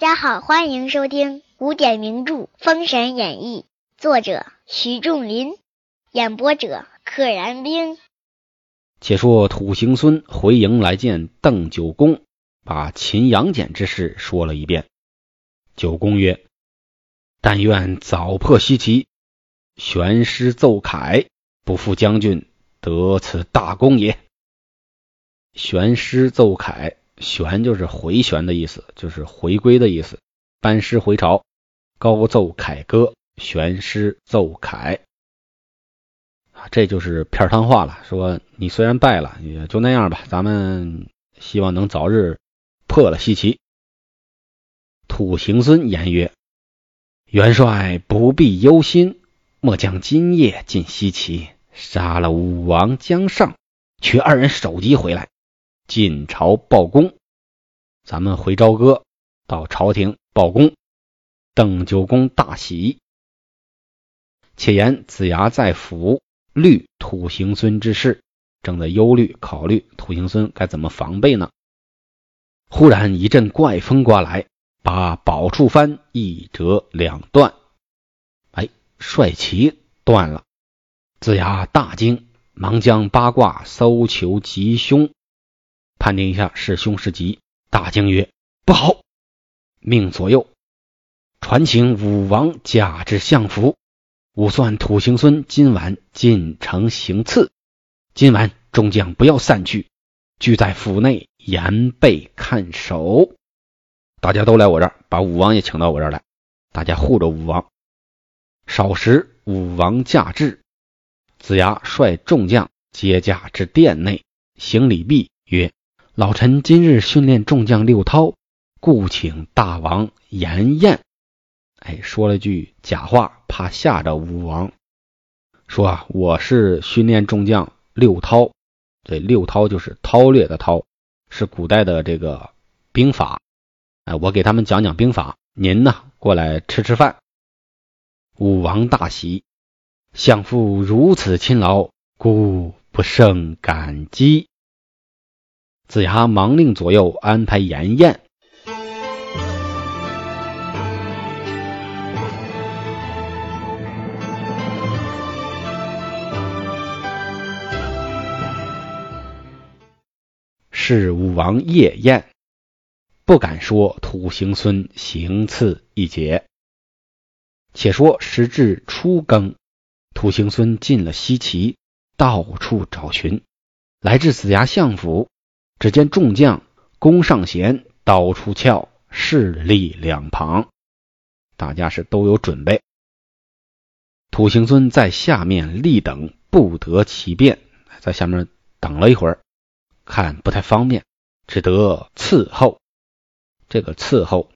大家好，欢迎收听古典名著《封神演义》，作者徐仲林，演播者可燃冰。且说土行孙回营来见邓九公，把秦杨戬之事说了一遍。九公曰：“但愿早破西岐，悬师奏凯，不负将军得此大功也。”悬师奏凯。旋就是回旋的意思，就是回归的意思。班师回朝，高奏凯歌，旋师奏凯啊，这就是片汤话了。说你虽然败了，也就那样吧。咱们希望能早日破了西岐。土行孙言曰：“元帅不必忧心，末将今夜进西岐，杀了武王姜尚，取二人首级回来。”进朝报功，咱们回朝歌到朝廷报功。邓九公大喜。且言子牙在府虑土行孙之事，正在忧虑考虑土行孙该怎么防备呢？忽然一阵怪风刮来，把宝处幡一折两断。哎，帅旗断了。子牙大惊，忙将八卦搜求吉凶。判定一下是凶是吉，大惊曰：“不好！”命左右传请武王驾至相府，武算土行孙今晚进城行刺。今晚众将不要散去，聚在府内严备看守。大家都来我这儿，把武王也请到我这儿来，大家护着武王。少时，武王驾至，子牙率众将接驾至殿内，行礼毕，曰。老臣今日训练众将六韬，故请大王严宴。哎，说了句假话，怕吓着武王。说啊，我是训练众将六韬，这六韬就是韬略的韬，是古代的这个兵法。哎，我给他们讲讲兵法，您呢过来吃吃饭。武王大喜，相父如此勤劳，故不胜感激。子牙忙令左右安排筵宴。是武王夜宴，不敢说土行孙行刺一节。且说时至初更，土行孙进了西岐，到处找寻，来至子牙相府。只见众将弓上弦，刀出鞘，势立两旁，大家是都有准备。土行孙在下面立等，不得其便，在下面等了一会儿，看不太方便，只得伺候。这个伺候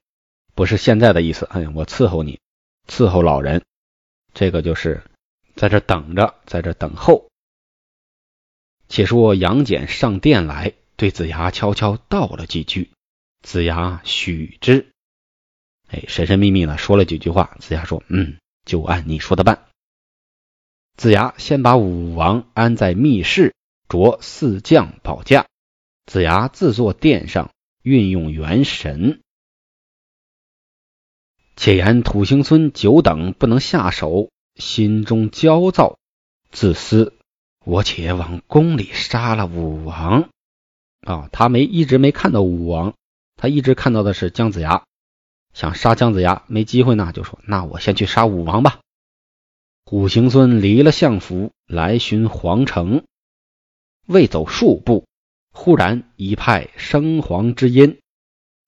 不是现在的意思，哎，我伺候你，伺候老人，这个就是在这等着，在这等候。且说杨戬上殿来。对子牙悄悄道了几句，子牙许之。哎，神神秘秘的说了几句话。子牙说：“嗯，就按你说的办。”子牙先把武王安在密室，着四将保驾。子牙自坐殿上，运用元神。且言土行孙久等不能下手，心中焦躁，自私。我且往宫里杀了武王。啊，他没一直没看到武王，他一直看到的是姜子牙，想杀姜子牙没机会呢，就说那我先去杀武王吧。虎行孙离了相府，来寻皇城，未走数步，忽然一派笙簧之音，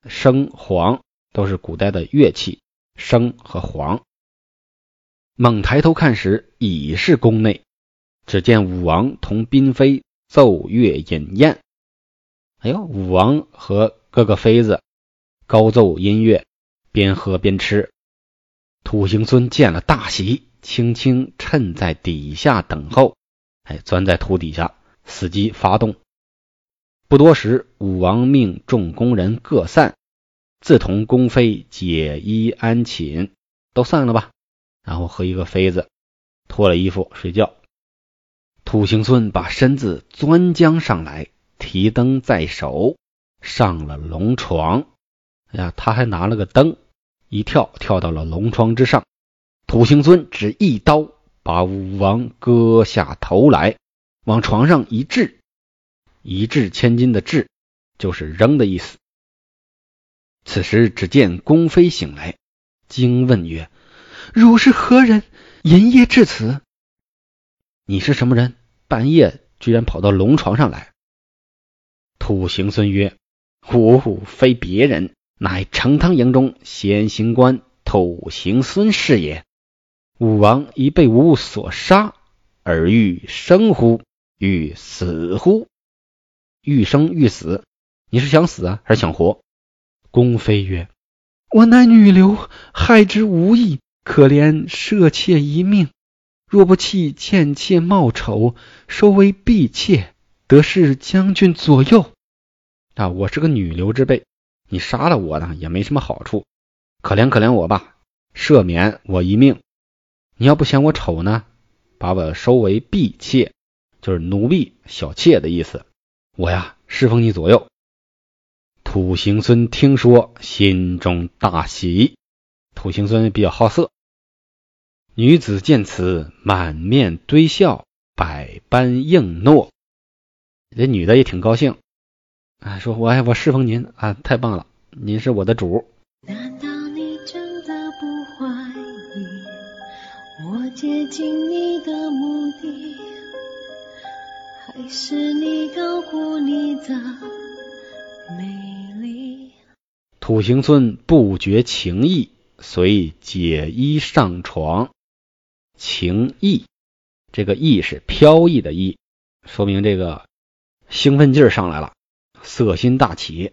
笙簧都是古代的乐器，笙和簧。猛抬头看时，已是宫内，只见武王同嫔妃奏乐饮宴。哎呦，武王和各个妃子高奏音乐，边喝边吃。土行孙见了大喜，轻轻趁在底下等候。哎，钻在土底下，伺机发动。不多时，武王命众宫人各散，自同宫妃解衣安寝，都散了吧。然后和一个妃子脱了衣服睡觉。土行孙把身子钻将上来。提灯在手，上了龙床，哎呀，他还拿了个灯，一跳跳到了龙床之上。土行孙只一刀把武王割下头来，往床上一掷，一掷千金的掷就是扔的意思。此时只见宫妃醒来，惊问曰：“汝是何人？寅夜至此？你是什么人？半夜居然跑到龙床上来？”土行孙曰：“吾非别人，乃成汤营中先行官土行孙是也。武王已被吾所杀，而欲生乎？欲死乎？欲生欲死？你是想死啊，还是想活？”公妃曰：“我乃女流，害之无益，可怜舍妾一命。若不弃贱妾貌丑，收为婢妾，得是将军左右。啊，我是个女流之辈，你杀了我呢，也没什么好处。可怜可怜我吧，赦免我一命。你要不嫌我丑呢，把我收为婢妾，就是奴婢、小妾的意思。我呀，侍奉你左右。”土行孙听说，心中大喜。土行孙比较好色，女子见此，满面堆笑，百般应诺。这女的也挺高兴，啊，说我我侍奉您啊，太棒了，您是我的主。难道你真的不怀疑我接近你的目的，还是你高估你的美？土行孙不觉情意，遂解衣上床。情意，这个意是飘逸的意，说明这个兴奋劲儿上来了，色心大起。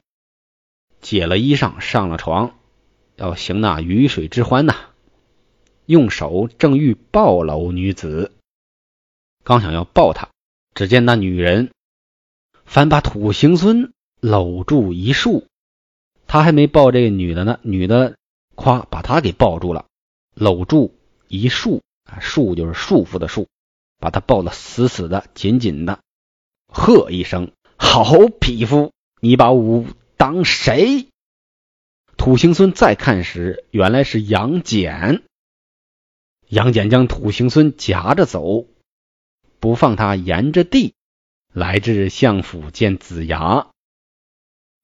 解了衣裳，上了床，要行那鱼水之欢呐。用手正欲抱搂女子，刚想要抱她，只见那女人反把土行孙搂住一束。他还没抱这个女的呢，女的夸把他给抱住了，搂住一束啊，束就是束缚的束，把他抱得死死的、紧紧的。喝一声：“好匹夫！你把武当谁？”土行孙再看时，原来是杨戬。杨戬将土行孙夹着走，不放他沿着地来至相府见子牙。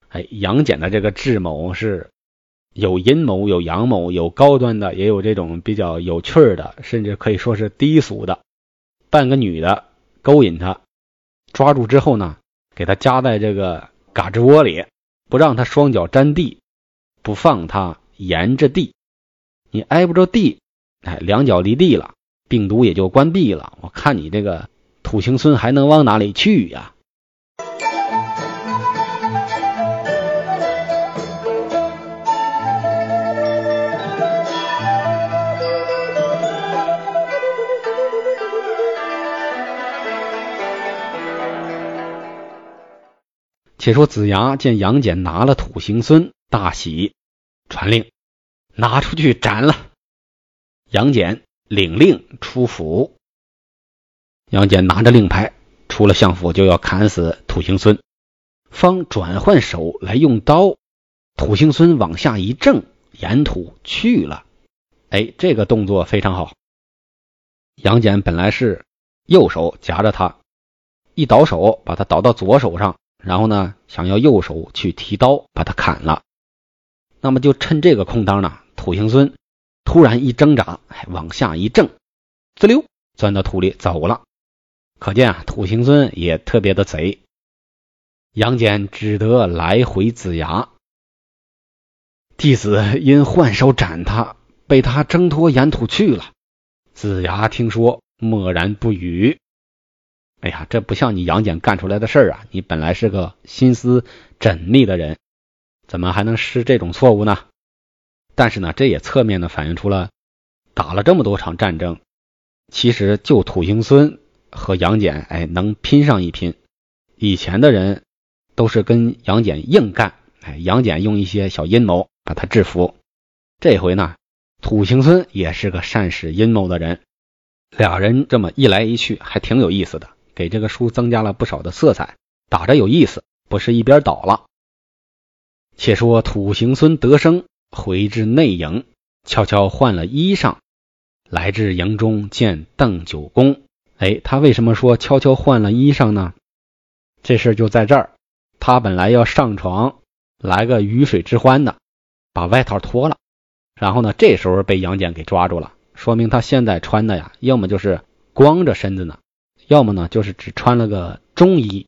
哎，杨戬的这个智谋是有阴谋，有阳谋，有高端的，也有这种比较有趣的，甚至可以说是低俗的。扮个女的勾引他，抓住之后呢，给它夹在这个嘎吱窝里，不让它双脚沾地，不放它沿着地。你挨不着地，哎，两脚离地了，病毒也就关闭了。我看你这个土行孙还能往哪里去呀？且说子牙见杨戬拿了土行孙，大喜，传令拿出去斩了。杨戬领令出府。杨戬拿着令牌出了相府，就要砍死土行孙，方转换手来用刀，土行孙往下一正，沿土去了。哎，这个动作非常好。杨戬本来是右手夹着他，一倒手把他倒到左手上。然后呢，想要右手去提刀把他砍了，那么就趁这个空当呢，土行孙突然一挣扎，往下一挣，滋溜钻到土里走了。可见啊，土行孙也特别的贼。杨戬只得来回子牙，弟子因换手斩他，被他挣脱沿土去了。子牙听说，默然不语。哎呀，这不像你杨戬干出来的事儿啊！你本来是个心思缜密的人，怎么还能失这种错误呢？但是呢，这也侧面的反映出了打了这么多场战争，其实就土行孙和杨戬哎能拼上一拼。以前的人都是跟杨戬硬干，哎，杨戬用一些小阴谋把他制服。这回呢，土行孙也是个善使阴谋的人，俩人这么一来一去，还挺有意思的。给这个书增加了不少的色彩，打着有意思，不是一边倒了。且说土行孙得生回至内营，悄悄换了衣裳，来至营中见邓九公。哎，他为什么说悄悄换了衣裳呢？这事就在这儿，他本来要上床来个鱼水之欢的，把外套脱了，然后呢，这时候被杨戬给抓住了，说明他现在穿的呀，要么就是光着身子呢，要么呢就是只穿了个中衣，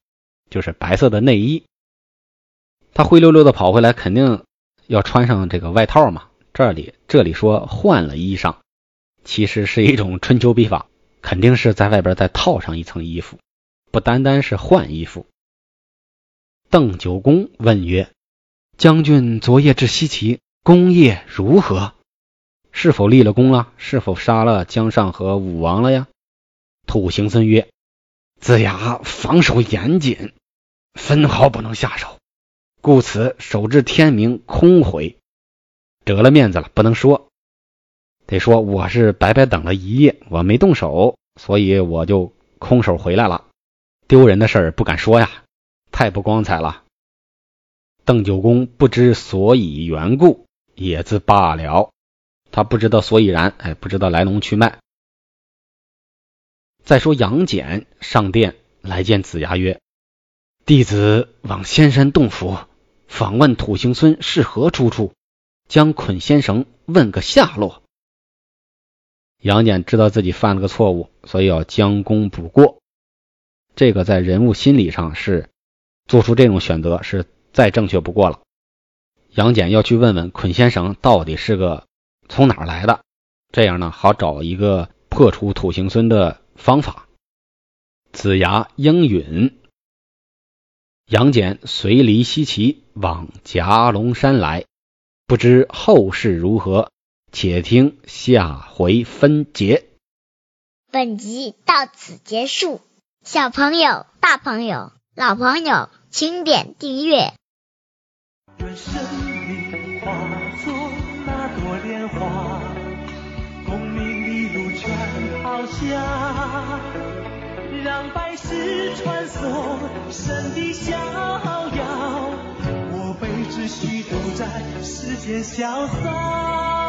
就是白色的内衣。他灰溜溜的跑回来，肯定要穿上这个外套嘛。这里这里说换了衣裳，其实是一种春秋笔法，肯定是在外边再套上一层衣服。不单单是换衣服。邓九公问曰：“将军昨夜至西岐，功业如何？是否立了功了？是否杀了姜尚和武王了呀？”土行孙曰：“子牙防守严谨，分毫不能下手，故此守至天明，空回。得了面子了，不能说，得说我是白白等了一夜，我没动手，所以我就空手回来了。”丢人的事儿不敢说呀，太不光彩了。邓九公不知所以缘故，也自罢了。他不知道所以然，哎，不知道来龙去脉。再说杨戬上殿来见子牙曰：“弟子往仙山洞府访问土行孙是何出处，将捆仙绳问个下落。”杨戬知道自己犯了个错误，所以要将功补过。这个在人物心理上是做出这种选择是再正确不过了。杨戬要去问问捆仙绳到底是个从哪儿来的，这样呢好找一个破除土行孙的方法。子牙应允，杨戬随离西岐往夹龙山来，不知后事如何，且听下回分解。本集到此结束。小朋友、大朋友、老朋友，请点订阅。让百世穿梭神的逍遥。我辈只需都在世间潇洒。